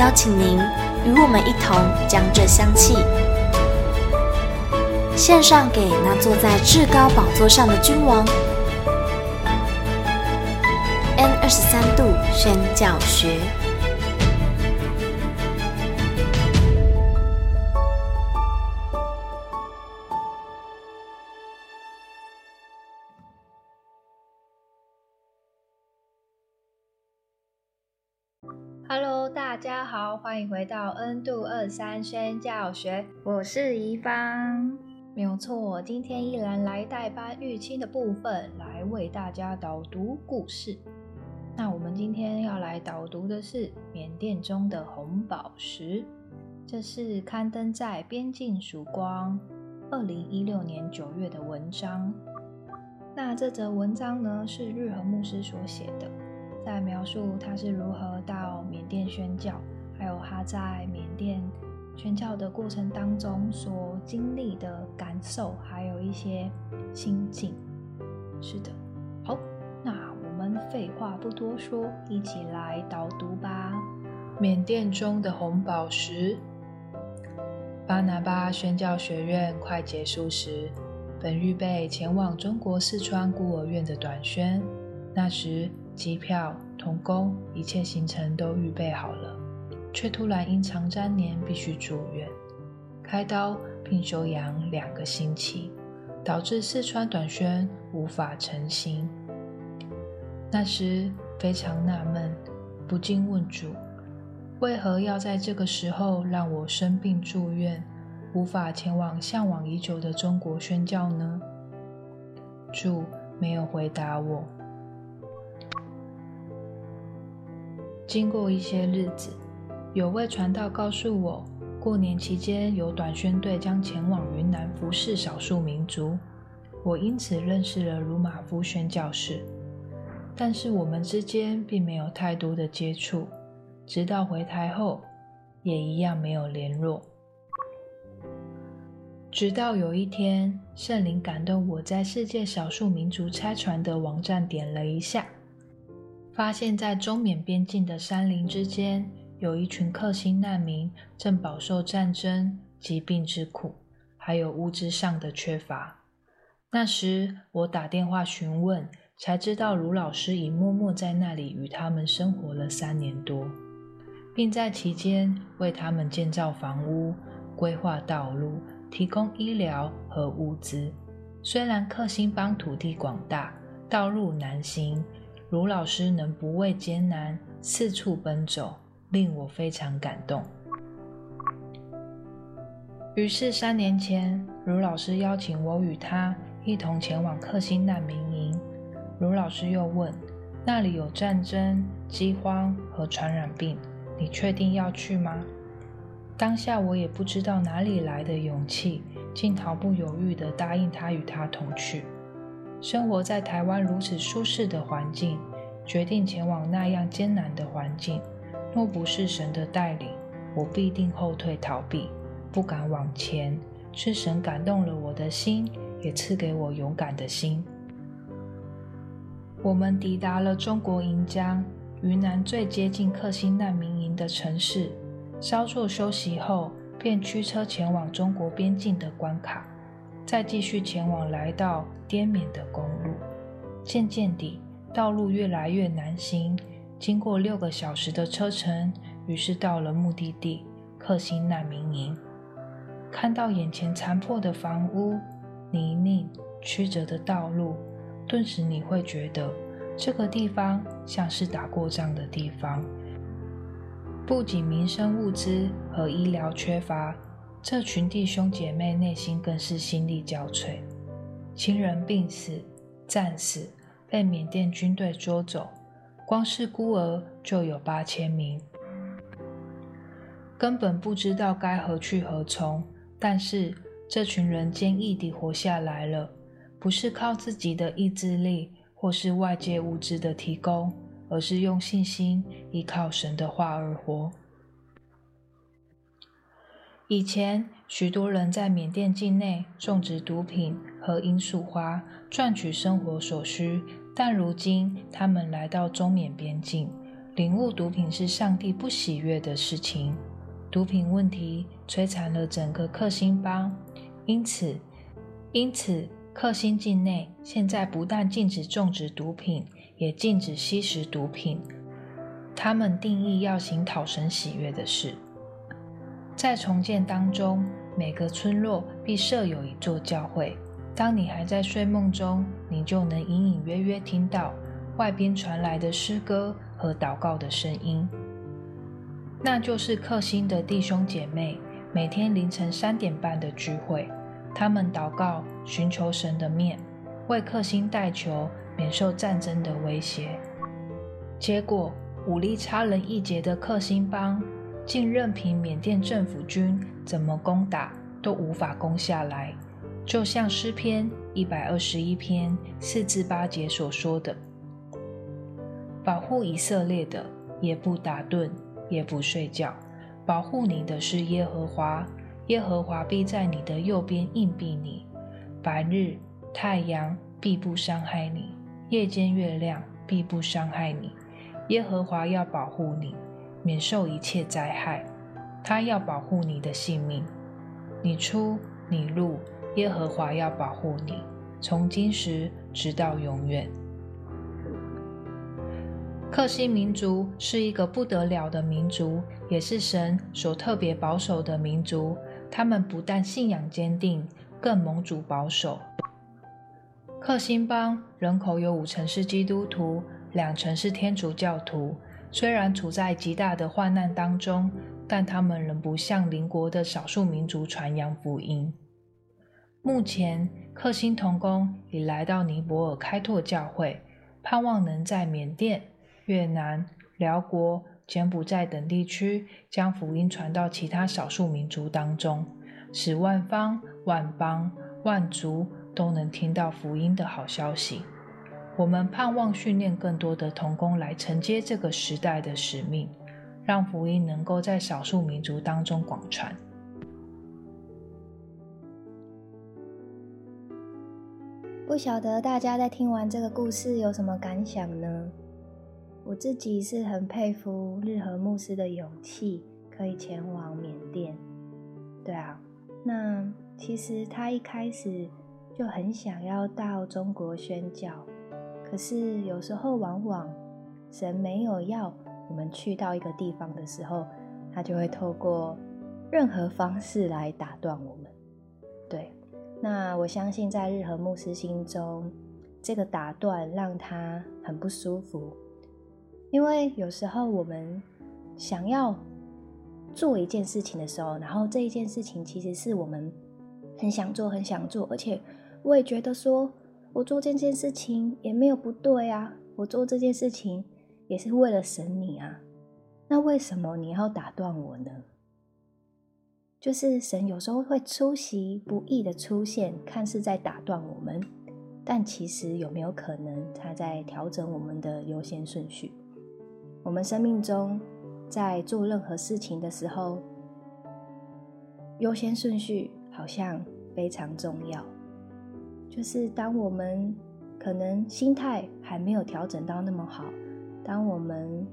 邀请您与我们一同将这香气献上给那坐在至高宝座上的君王。N 二十三度宣教学。家好，欢迎回到 N 度二三宣教学，我是怡芳，没有错，今天依然来代班玉清的部分，来为大家导读故事。那我们今天要来导读的是缅甸中的红宝石，这是刊登在《边境曙光》二零一六年九月的文章。那这则文章呢，是日和牧师所写的。在描述他是如何到缅甸宣教，还有他在缅甸宣教的过程当中所经历的感受，还有一些心境。是的，好，那我们废话不多说，一起来导读吧。缅甸中的红宝石。巴拿巴宣教学院快结束时，本预备前往中国四川孤儿院的短宣，那时。机票、童工，一切行程都预备好了，却突然因肠粘连必须住院，开刀并休养两个星期，导致四川短宣无法成行。那时非常纳闷，不禁问主：为何要在这个时候让我生病住院，无法前往向往已久的中国宣教呢？主没有回答我。经过一些日子，有位传道告诉我，过年期间有短宣队将前往云南服侍少数民族，我因此认识了鲁玛夫宣教士。但是我们之间并没有太多的接触，直到回台后，也一样没有联络。直到有一天，圣灵感动我在世界少数民族差传的网站点了一下。发现，在中缅边境的山林之间，有一群克星难民正饱受战争、疾病之苦，还有物资上的缺乏。那时，我打电话询问，才知道卢老师已默默在那里与他们生活了三年多，并在期间为他们建造房屋、规划道路、提供医疗和物资。虽然克星邦土地广大，道路难行。卢老师能不畏艰难，四处奔走，令我非常感动。于是三年前，卢老师邀请我与他一同前往克星难民营。卢老师又问：“那里有战争、饥荒和传染病，你确定要去吗？”当下我也不知道哪里来的勇气，竟毫不犹豫地答应他与他同去。生活在台湾如此舒适的环境，决定前往那样艰难的环境，若不是神的带领，我必定后退逃避，不敢往前。是神感动了我的心，也赐给我勇敢的心。我们抵达了中国盈江，云南最接近克星难民营的城市。稍作休息后，便驱车前往中国边境的关卡。再继续前往来到滇缅的公路，渐渐地道路越来越难行。经过六个小时的车程，于是到了目的地克星难民营。看到眼前残破的房屋、泥泞曲折的道路，顿时你会觉得这个地方像是打过仗的地方。不仅民生物资和医疗缺乏。这群弟兄姐妹内心更是心力交瘁，亲人病死、战死、被缅甸军队捉走，光是孤儿就有八千名，根本不知道该何去何从。但是这群人坚毅地活下来了，不是靠自己的意志力，或是外界物质的提供，而是用信心，依靠神的话而活。以前，许多人在缅甸境内种植毒品和罂粟花，赚取生活所需。但如今，他们来到中缅边境，领悟毒品是上帝不喜悦的事情。毒品问题摧残了整个克星邦，因此，因此，克星境内现在不但禁止种植毒品，也禁止吸食毒品。他们定义要行讨神喜悦的事。在重建当中，每个村落必设有一座教会。当你还在睡梦中，你就能隐隐约约听到外边传来的诗歌和祷告的声音。那就是克星的弟兄姐妹每天凌晨三点半的聚会。他们祷告，寻求神的面，为克星代求，免受战争的威胁。结果，武力差人一截的克星邦。竟任凭缅甸政府军怎么攻打都无法攻下来，就像诗篇一百二十一篇四至八节所说的：“保护以色列的，也不打盹，也不睡觉。保护你的是耶和华，耶和华必在你的右边荫庇你。白日太阳必不伤害你，夜间月亮必不伤害你。耶和华要保护你。”免受一切灾害，他要保护你的性命。你出你入，耶和华要保护你，从今时直到永远。克星民族是一个不得了的民族，也是神所特别保守的民族。他们不但信仰坚定，更蒙主保守。克星邦人口有五成是基督徒，两成是天主教徒。虽然处在极大的患难当中，但他们仍不向邻国的少数民族传扬福音。目前，克星同工已来到尼泊尔开拓教会，盼望能在缅甸、越南、寮国、柬埔寨等地区将福音传到其他少数民族当中，使万方、万邦、万族都能听到福音的好消息。我们盼望训练更多的童工来承接这个时代的使命，让福音能够在少数民族当中广传。不晓得大家在听完这个故事有什么感想呢？我自己是很佩服日和牧师的勇气，可以前往缅甸。对啊，那其实他一开始就很想要到中国宣教。可是有时候，往往神没有要我们去到一个地方的时候，他就会透过任何方式来打断我们。对，那我相信在日和牧师心中，这个打断让他很不舒服，因为有时候我们想要做一件事情的时候，然后这一件事情其实是我们很想做、很想做，而且我也觉得说。我做这件事情也没有不对啊，我做这件事情也是为了神你啊，那为什么你要打断我呢？就是神有时候会出其不意的出现，看似在打断我们，但其实有没有可能他在调整我们的优先顺序？我们生命中在做任何事情的时候，优先顺序好像非常重要。就是当我们可能心态还没有调整到那么好，当我们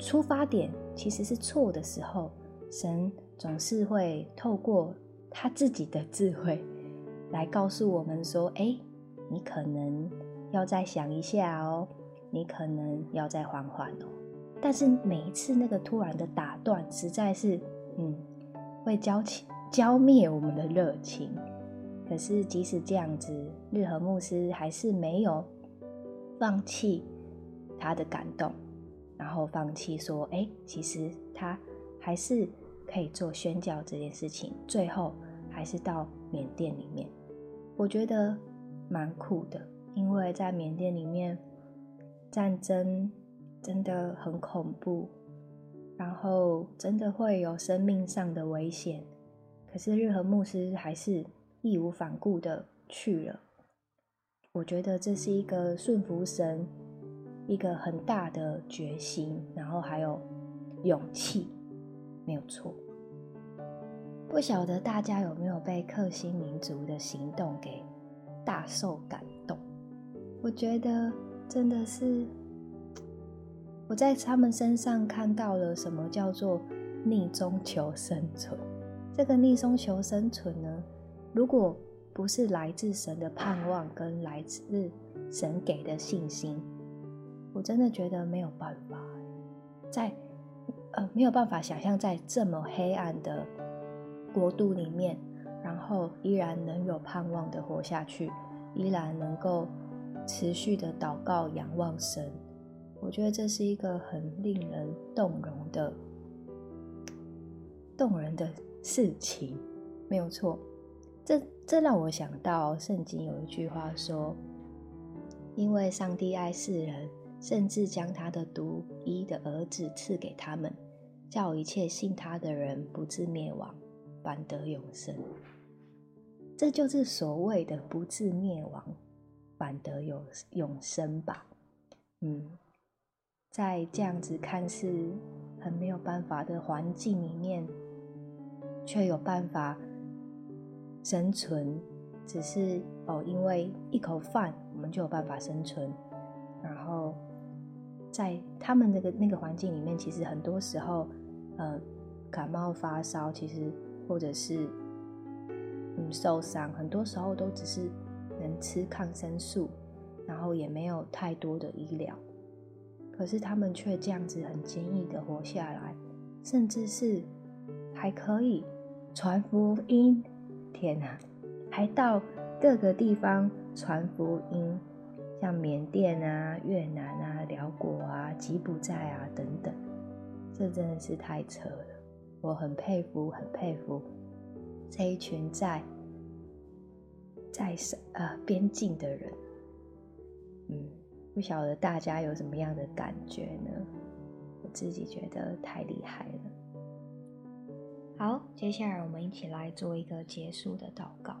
出发点其实是错的时候，神总是会透过他自己的智慧来告诉我们说：“哎，你可能要再想一下哦，你可能要再缓缓哦。”但是每一次那个突然的打断，实在是，嗯，会浇起浇灭我们的热情。可是，即使这样子，日和牧师还是没有放弃他的感动，然后放弃说：“哎，其实他还是可以做宣教这件事情。”最后还是到缅甸里面，我觉得蛮酷的，因为在缅甸里面战争真的很恐怖，然后真的会有生命上的危险。可是日和牧师还是义无反顾的去了。我觉得这是一个顺服神，一个很大的决心，然后还有勇气，没有错。不晓得大家有没有被克星民族的行动给大受感动？我觉得真的是我在他们身上看到了什么叫做逆中求生存。这个逆中求生存呢，如果不是来自神的盼望跟来自神给的信心，我真的觉得没有办法，在呃没有办法想象在这么黑暗的。国度里面，然后依然能有盼望的活下去，依然能够持续的祷告仰望神，我觉得这是一个很令人动容的动人的事情，没有错。这这让我想到圣经有一句话说：“因为上帝爱世人，甚至将他的独一的儿子赐给他们，叫一切信他的人不至灭亡。”反得永生，这就是所谓的不至灭亡，反得永永生吧。嗯，在这样子看似很没有办法的环境里面，却有办法生存。只是哦，因为一口饭，我们就有办法生存。然后在他们那个那个环境里面，其实很多时候，呃，感冒发烧，其实。或者是嗯受伤，很多时候都只是能吃抗生素，然后也没有太多的医疗。可是他们却这样子很坚毅的活下来，甚至是还可以传福音。天呐，还到各个地方传福音，像缅甸啊、越南啊、寮国啊、吉普寨啊等等，这真的是太扯了。我很佩服，很佩服这一群在在呃边境的人。嗯，不晓得大家有什么样的感觉呢？我自己觉得太厉害了。好，接下来我们一起来做一个结束的祷告。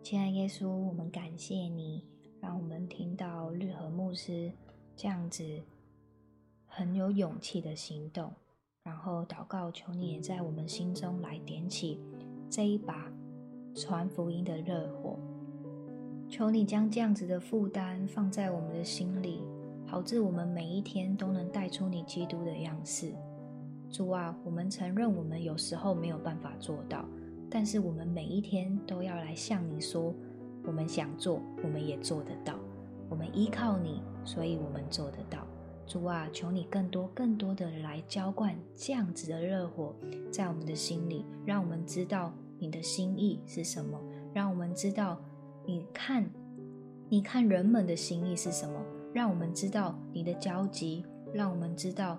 亲爱耶稣，我们感谢你，让我们听到日和牧师这样子很有勇气的行动。然后祷告，求你也在我们心中来点起这一把传福音的热火。求你将这样子的负担放在我们的心里，好致我们每一天都能带出你基督的样式。主啊，我们承认我们有时候没有办法做到，但是我们每一天都要来向你说，我们想做，我们也做得到。我们依靠你，所以我们做得到。主啊，求你更多、更多的来浇灌这样子的热火在我们的心里，让我们知道你的心意是什么，让我们知道你看，你看人们的心意是什么，让我们知道你的焦急，让我们知道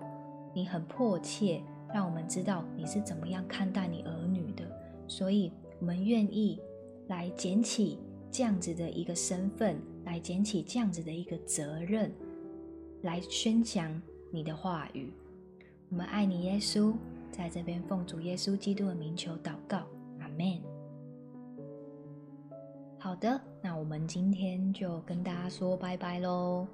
你很迫切，让我们知道你是怎么样看待你儿女的。所以，我们愿意来捡起这样子的一个身份，来捡起这样子的一个责任。来宣讲你的话语，我们爱你，耶稣，在这边奉主耶稣基督的名求祷告，阿门。好的，那我们今天就跟大家说拜拜喽。